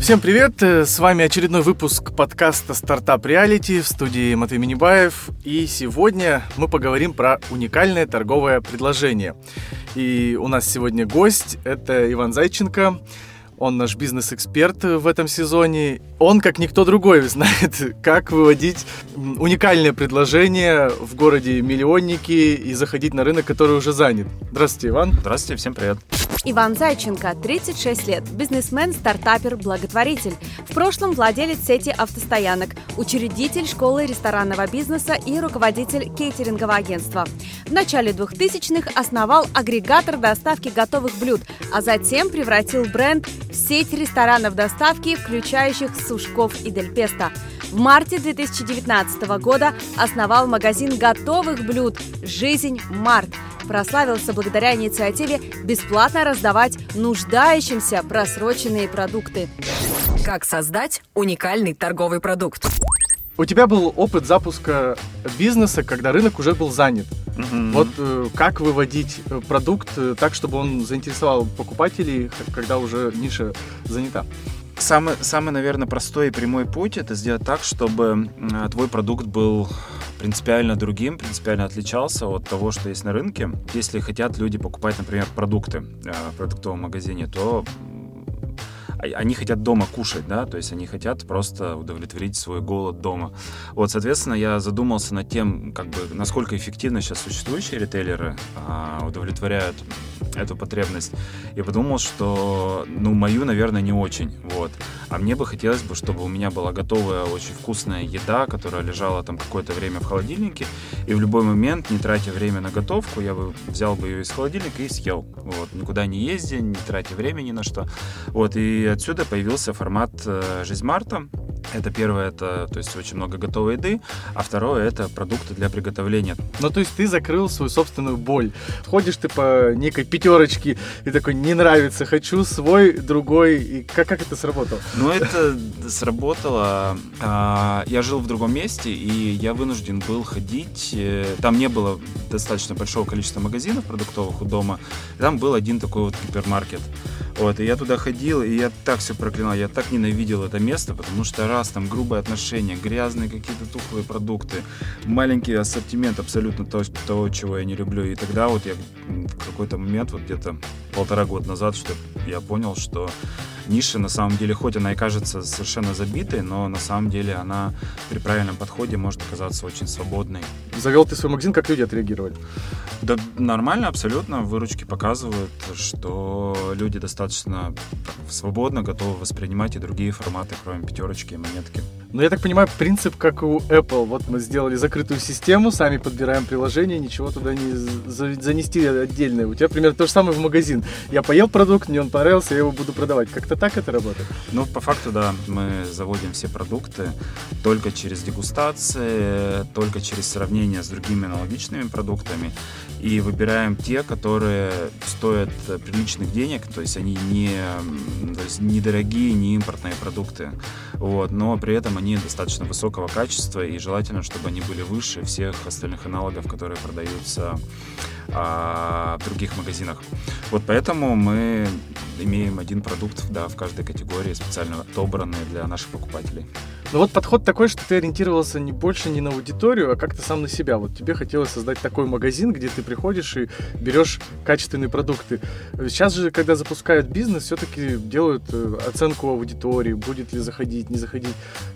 Всем привет! С вами очередной выпуск подкаста «Стартап Реалити» в студии Матвей Минибаев. И сегодня мы поговорим про уникальное торговое предложение. И у нас сегодня гость – это Иван Зайченко, он наш бизнес-эксперт в этом сезоне. Он, как никто другой, знает, как выводить уникальное предложение в городе миллионники и заходить на рынок, который уже занят. Здравствуйте, Иван. Здравствуйте, всем привет. Иван Зайченко, 36 лет, бизнесмен, стартапер, благотворитель. В прошлом владелец сети автостоянок, учредитель школы ресторанного бизнеса и руководитель кейтерингового агентства. В начале 2000-х основал агрегатор доставки готовых блюд, а затем превратил бренд в сеть ресторанов доставки, включающих Сушков и Дель Песто. В марте 2019 года основал магазин готовых блюд «Жизнь Март», прославился благодаря инициативе бесплатно раздавать нуждающимся просроченные продукты. Как создать уникальный торговый продукт? У тебя был опыт запуска бизнеса, когда рынок уже был занят. Mm-hmm. Вот э, как выводить э, продукт э, так, чтобы он заинтересовал покупателей, когда уже ниша занята? Самый, самый, наверное, простой и прямой путь это сделать так, чтобы твой продукт был принципиально другим, принципиально отличался от того, что есть на рынке. Если хотят люди покупать, например, продукты в продуктовом магазине, то они хотят дома кушать, да, то есть они хотят просто удовлетворить свой голод дома. Вот, соответственно, я задумался над тем, как бы, насколько эффективно сейчас существующие ритейлеры а, удовлетворяют эту потребность. И подумал, что, ну, мою, наверное, не очень, вот. А мне бы хотелось бы, чтобы у меня была готовая, очень вкусная еда, которая лежала там какое-то время в холодильнике, и в любой момент, не тратя время на готовку, я бы взял бы ее из холодильника и съел. Вот, никуда не ездя, не тратя времени на что. Вот, и отсюда появился формат э, «Жизнь Марта», это первое, это, то есть очень много готовой еды, а второе, это продукты для приготовления. Ну, то есть ты закрыл свою собственную боль. Ходишь ты по некой пятерочке и такой, не нравится, хочу свой, другой. И как, как это сработало? Ну, это сработало. А, я жил в другом месте, и я вынужден был ходить. Э, там не было достаточно большого количества магазинов продуктовых у дома. Там был один такой вот гипермаркет. Вот, и я туда ходил, и я так все проклинал, я так ненавидел это место, потому что раз там грубые отношения, грязные какие-то тухлые продукты, маленький ассортимент абсолютно то, того, чего я не люблю. И тогда вот я в какой-то момент, вот где-то полтора года назад, что я понял, что ниша, на самом деле, хоть она и кажется совершенно забитой, но на самом деле она при правильном подходе может оказаться очень свободной. Завел ты свой магазин, как люди отреагировали? Да нормально, абсолютно. Выручки показывают, что люди достаточно свободно готовы воспринимать и другие форматы, кроме пятерочки и монетки. Но я так понимаю, принцип как у Apple. Вот мы сделали закрытую систему, сами подбираем приложение, ничего туда не занести отдельное. У тебя примерно то же самое в магазин. Я поел продукт, мне он понравился, я его буду продавать. Как-то так это работает? Ну, по факту, да. Мы заводим все продукты только через дегустации, только через сравнение с другими аналогичными продуктами и выбираем те, которые стоят приличных денег, то есть они не, то есть недорогие, не импортные продукты, вот, но при этом они достаточно высокого качества и желательно, чтобы они были выше всех остальных аналогов, которые продаются а, в других магазинах. Вот поэтому мы имеем один продукт да, в каждой категории, специально отобранный для наших покупателей. Ну вот подход такой, что ты ориентировался не больше не на аудиторию, а как-то сам на себя. Вот тебе хотелось создать такой магазин, где ты приходишь и берешь качественные продукты. Сейчас же, когда запускают бизнес, все-таки делают э, оценку аудитории, будет ли заходить, не заходить.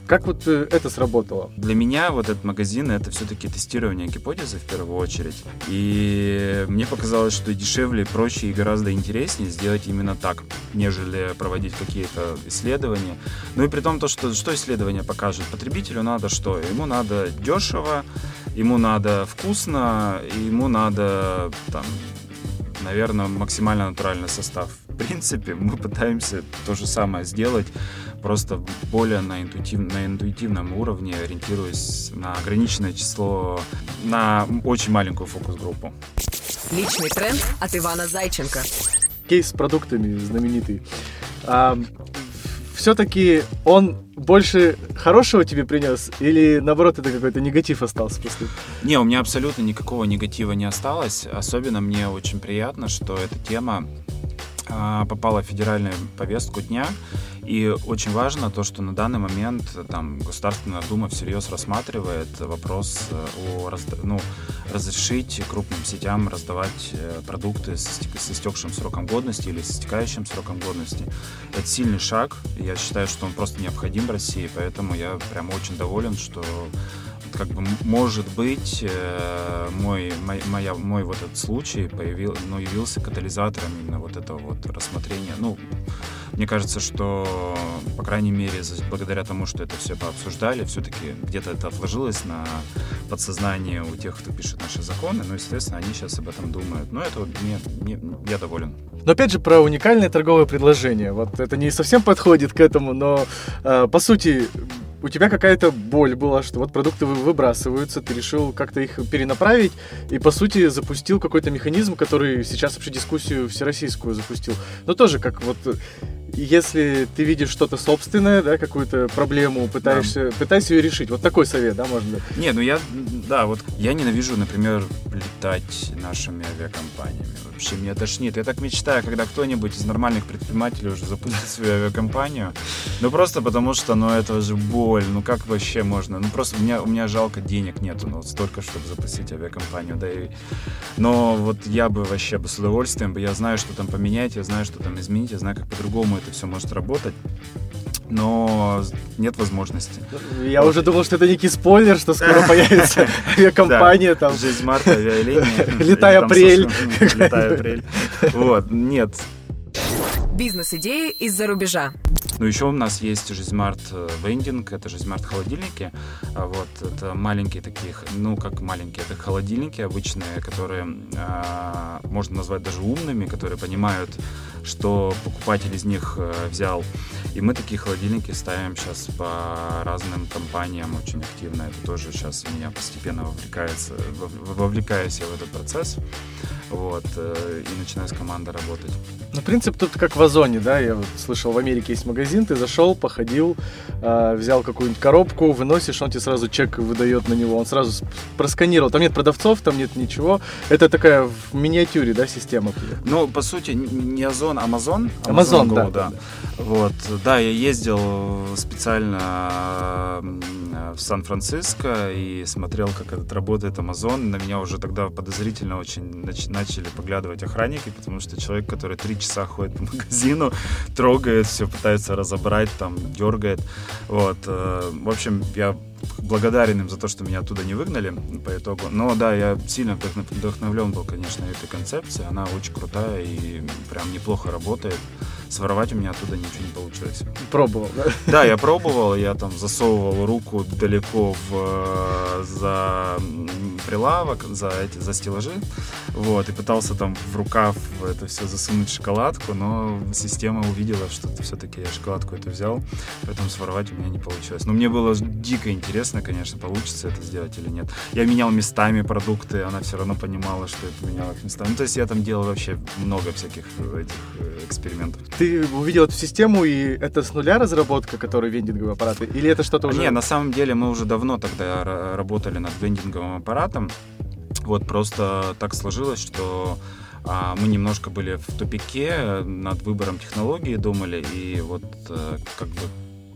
Как вот э, это сработало? Для меня вот этот магазин это все-таки тестирование гипотезы в первую очередь. И мне показалось, что дешевле, проще и гораздо интереснее сделать именно так, нежели проводить какие-то исследования. Ну и при том, то, что, что исследования покажет. Потребителю надо что? Ему надо дешево, ему надо вкусно, ему надо, там, наверное, максимально натуральный состав. В принципе, мы пытаемся то же самое сделать, просто более на, интуитив, на интуитивном уровне, ориентируясь на ограниченное число, на очень маленькую фокус-группу. Личный тренд от Ивана Зайченко. Кейс с продуктами знаменитый. А, все-таки он больше хорошего тебе принес или наоборот это какой-то негатив остался после? Не, у меня абсолютно никакого негатива не осталось. Особенно мне очень приятно, что эта тема попала в федеральную повестку дня. И очень важно то, что на данный момент там, Государственная Дума всерьез рассматривает вопрос э, о ну, разрешить крупным сетям раздавать э, продукты с, с истекшим сроком годности или с истекающим сроком годности. Это сильный шаг. Я считаю, что он просто необходим в России, поэтому я прям очень доволен, что как бы может быть э, мой моя, мой вот этот случай появил, ну, явился катализатором именно вот этого вот рассмотрения. Ну, мне кажется, что, по крайней мере, благодаря тому, что это все пообсуждали, все-таки где-то это отложилось на подсознание у тех, кто пишет наши законы, ну, естественно, они сейчас об этом думают. Но это мне, мне, я доволен. Но опять же про уникальное торговое предложение. Вот это не совсем подходит к этому, но э, по сути у тебя какая-то боль была, что вот продукты выбрасываются, ты решил как-то их перенаправить и, по сути, запустил какой-то механизм, который сейчас вообще дискуссию всероссийскую запустил. Но тоже как вот если ты видишь что-то собственное, да, какую-то проблему, пытаешься, да. пытайся ее решить. Вот такой совет, да, можно? Не, ну я, да, вот я ненавижу, например, летать нашими авиакомпаниями. Вообще меня тошнит. Я так мечтаю, когда кто-нибудь из нормальных предпринимателей уже запустит свою авиакомпанию. Ну просто потому что, ну это же боль. Ну как вообще можно? Ну просто у меня, у меня жалко денег нету, ну вот столько, чтобы запустить авиакомпанию. Да и... Но вот я бы вообще бы с удовольствием, я знаю, что там поменять, я знаю, что там изменить, я знаю, как по-другому это все может работать но нет возможности. Я вот. уже думал, что это некий спойлер, что скоро появится авиакомпания там. Жизнь марта, авиалиния. Летай апрель. Летай апрель. Вот, нет. Бизнес-идеи из-за рубежа. Ну, еще у нас есть Жизмарт э, вендинг, это Жизмарт холодильники. А вот, это маленькие такие, ну, как маленькие, это холодильники обычные, которые э, можно назвать даже умными, которые понимают, что покупатель из них э, взял. И мы такие холодильники ставим сейчас по разным компаниям очень активно. Это тоже сейчас меня постепенно вовлекается, вовлекаюсь я в этот процесс. Вот, э, и начинаю с командой работать. Ну, принцип тут как в Озоне, да, я вот слышал, в Америке есть магазин, ты зашел, походил, э, взял какую-нибудь коробку, выносишь, он тебе сразу чек выдает на него, он сразу просканировал, там нет продавцов, там нет ничего, это такая в миниатюре, да, система? Ну, по сути, не Озон, Амазон. Амазон, да, да. да. Вот, да, я ездил специально в Сан-Франциско и смотрел, как этот работает Амазон. На меня уже тогда подозрительно очень начали поглядывать охранники, потому что человек, который три часа ходит по магазину, трогает, все пытается разобрать, там, дергает. Вот. Э, в общем, я благодарен им за то, что меня оттуда не выгнали по итогу. Но да, я сильно вдохновлен был, конечно, этой концепцией. Она очень крутая и прям неплохо работает своровать у меня оттуда ничего не получилось. Пробовал, да? Да, я пробовал, я там засовывал руку далеко в, э, за прилавок, за эти, за стеллажи, вот, и пытался там в рукав это все засунуть шоколадку, но система увидела, что все-таки я шоколадку это взял, поэтому своровать у меня не получилось. Но мне было дико интересно, конечно, получится это сделать или нет. Я менял местами продукты, она все равно понимала, что это менялось местами. Ну, то есть я там делал вообще много всяких этих э, экспериментов. Ты увидел эту систему, и это с нуля разработка, которая вендинговые аппараты? Или это что-то уже... Не, на самом деле мы уже давно тогда работали над вендинговым аппаратом. Вот просто так сложилось, что а, мы немножко были в тупике над выбором технологии, думали, и вот а, как бы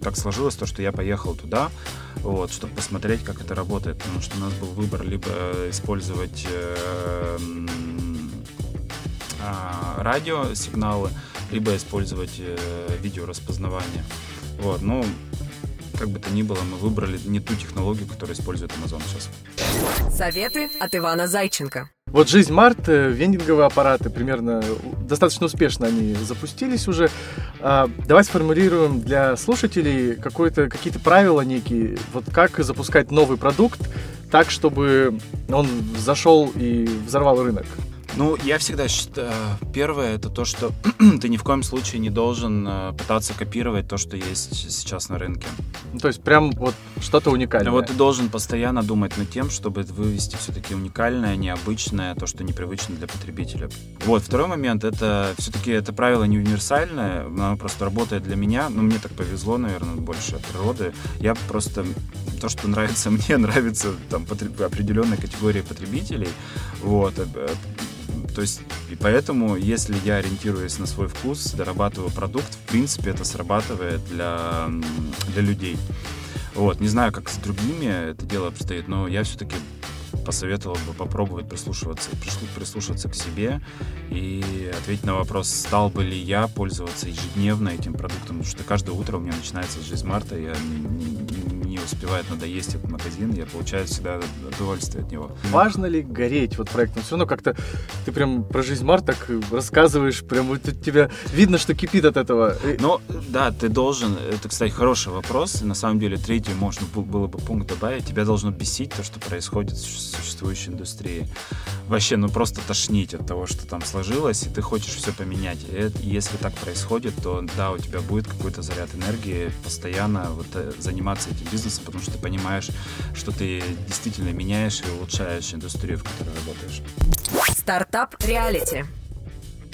так сложилось то, что я поехал туда, вот, чтобы посмотреть, как это работает, потому что у нас был выбор либо использовать э, э, радиосигналы, либо использовать э, видеораспознавание. Вот, ну, как бы то ни было, мы выбрали не ту технологию, которую использует Amazon сейчас. Советы от Ивана Зайченко. Вот жизнь Март, э, вендинговые аппараты примерно достаточно успешно они запустились уже. А, давай сформулируем для слушателей какое-то, какие-то правила некие, вот как запускать новый продукт так, чтобы он зашел и взорвал рынок. Ну, я всегда считаю, первое, это то, что ты ни в коем случае не должен э, пытаться копировать то, что есть сейчас на рынке. Ну, то есть прям вот что-то уникальное. Вот ты должен постоянно думать над тем, чтобы вывести все-таки уникальное, необычное, то, что непривычно для потребителя. Вот, второй момент, это все-таки это правило не универсальное, оно просто работает для меня, но мне так повезло, наверное, больше от природы. Я просто то, что нравится мне, нравится там определенной категории потребителей. Вот. То есть, и поэтому, если я ориентируюсь на свой вкус, дорабатываю продукт, в принципе, это срабатывает для, для людей. Вот, не знаю, как с другими это дело обстоит, но я все-таки посоветовал бы попробовать прислушиваться, прислушиваться к себе и ответить на вопрос, стал бы ли я пользоваться ежедневно этим продуктом, потому что каждое утро у меня начинается с жизмарта, я не, не успевает надоесть этот магазин, я получаю всегда удовольствие от него. Важно ли гореть вот проектом? Все равно как-то ты прям про жизнь Март так рассказываешь, прям вот тебя видно, что кипит от этого. Ну, да, ты должен, это, кстати, хороший вопрос, на самом деле третий можно было бы пункт добавить, тебя должно бесить то, что происходит в существующей индустрии. Вообще, ну просто тошнить от того, что там сложилось, и ты хочешь все поменять. И если так происходит, то да, у тебя будет какой-то заряд энергии постоянно вот э, заниматься этим бизнесом, потому что ты понимаешь, что ты действительно меняешь и улучшаешь индустрию, в которой работаешь. Стартап реалити.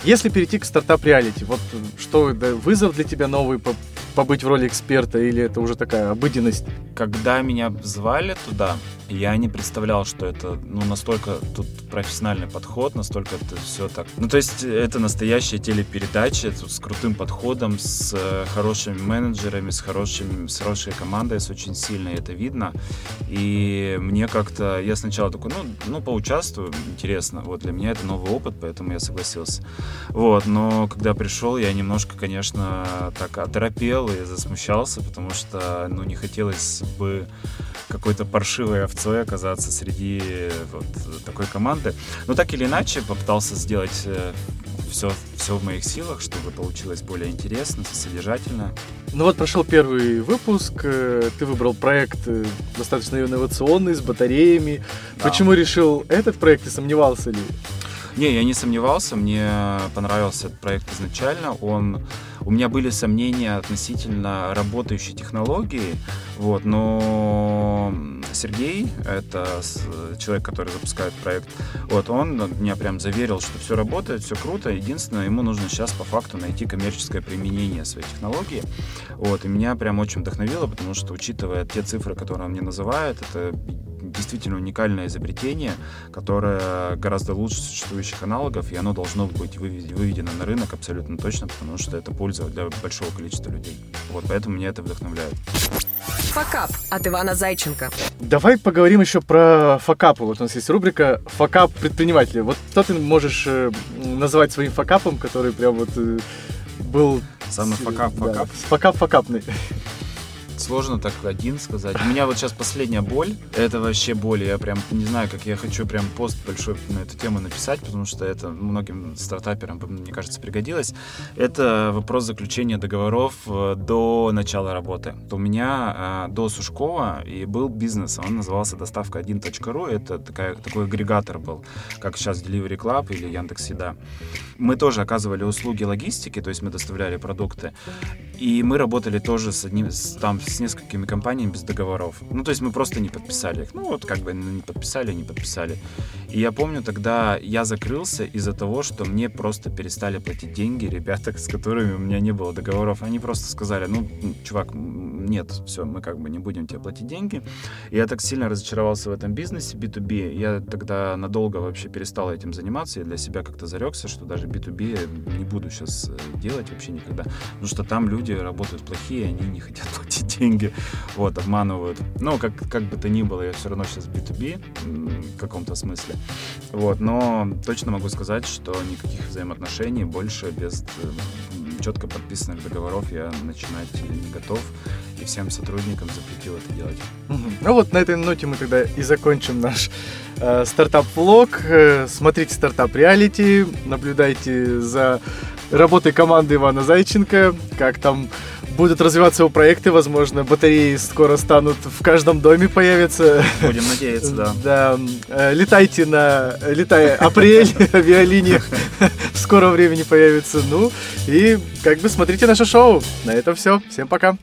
Если перейти к стартап-реалити, вот что это, вызов для тебя новый побыть в роли эксперта или это уже такая обыденность? Когда меня звали туда, я не представлял, что это ну, настолько тут профессиональный подход, настолько это все так. Ну, то есть это настоящая телепередача тут с крутым подходом, с э, хорошими менеджерами, с, хорошими, с хорошей командой, с очень сильной, это видно. И мне как-то, я сначала такой, ну, ну, поучаствую, интересно. Вот для меня это новый опыт, поэтому я согласился. Вот, но когда пришел, я немножко, конечно, так оторопел и засмущался, потому что, ну, не хотелось бы какой-то паршивой овцой оказаться среди вот такой команды. Но так или иначе попытался сделать все, э, все в моих силах, чтобы получилось более интересно, содержательно. Ну вот прошел первый выпуск, э, ты выбрал проект э, достаточно инновационный, с батареями. Да. Почему решил этот проект и сомневался ли? Не, я не сомневался, мне понравился этот проект изначально. Он, у меня были сомнения относительно работающей технологии, вот, но Сергей, это человек, который запускает проект, вот, он меня прям заверил, что все работает, все круто, единственное, ему нужно сейчас по факту найти коммерческое применение своей технологии, вот, и меня прям очень вдохновило, потому что, учитывая те цифры, которые он мне называет, это действительно уникальное изобретение, которое гораздо лучше существующих аналогов, и оно должно быть выведено на рынок абсолютно точно, потому что это польза для большого количества людей. Вот поэтому меня это вдохновляет. Факап от Ивана Зайченко. Давай поговорим еще про факапы. Вот у нас есть рубрика «Факап предпринимателя». Вот что ты можешь э, назвать своим факапом, который прям вот э, был... Самый fuckup-fuckup? Да, факап-факапный. Сложно так один сказать. У меня вот сейчас последняя боль. Это вообще боль. Я прям не знаю, как я хочу прям пост большой на эту тему написать, потому что это многим стартаперам, мне кажется, пригодилось. Это вопрос заключения договоров э, до начала работы. У меня а, до Сушкова и был бизнес. Он назывался доставка 1.ru. Это такая, такой агрегатор был, как сейчас Delivery Club или Яндекс Еда. Мы тоже оказывали услуги логистики, то есть мы доставляли продукты. И мы работали тоже с одним, там, с несколькими компаниями без договоров. Ну, то есть мы просто не подписали их. Ну, вот как бы ну, не подписали, не подписали. И я помню, тогда я закрылся из-за того, что мне просто перестали платить деньги ребята, с которыми у меня не было договоров. Они просто сказали, ну, чувак, нет, все, мы как бы не будем тебе платить деньги. И я так сильно разочаровался в этом бизнесе B2B. Я тогда надолго вообще перестал этим заниматься. Я для себя как-то зарекся, что даже B2B не буду сейчас э, делать вообще никогда. Потому что там люди работают плохие, они не хотят платить деньги, вот, обманывают. Но как, как бы то ни было, я все равно сейчас B2B в каком-то смысле. Вот, но точно могу сказать, что никаких взаимоотношений больше без э, четко подписанных договоров я начинать не готов и всем сотрудникам запретил это делать. Ну вот на этой ноте мы тогда и закончим наш э, стартап-влог. Э, смотрите стартап-реалити, наблюдайте за работой команды Ивана Зайченко, как там будут развиваться его проекты, возможно, батареи скоро станут в каждом доме появятся. Будем надеяться, да. Да. Э, летайте на, летай апрель, авиалиниях в скором времени появится. Ну, и как бы смотрите наше шоу. На этом все. Всем пока.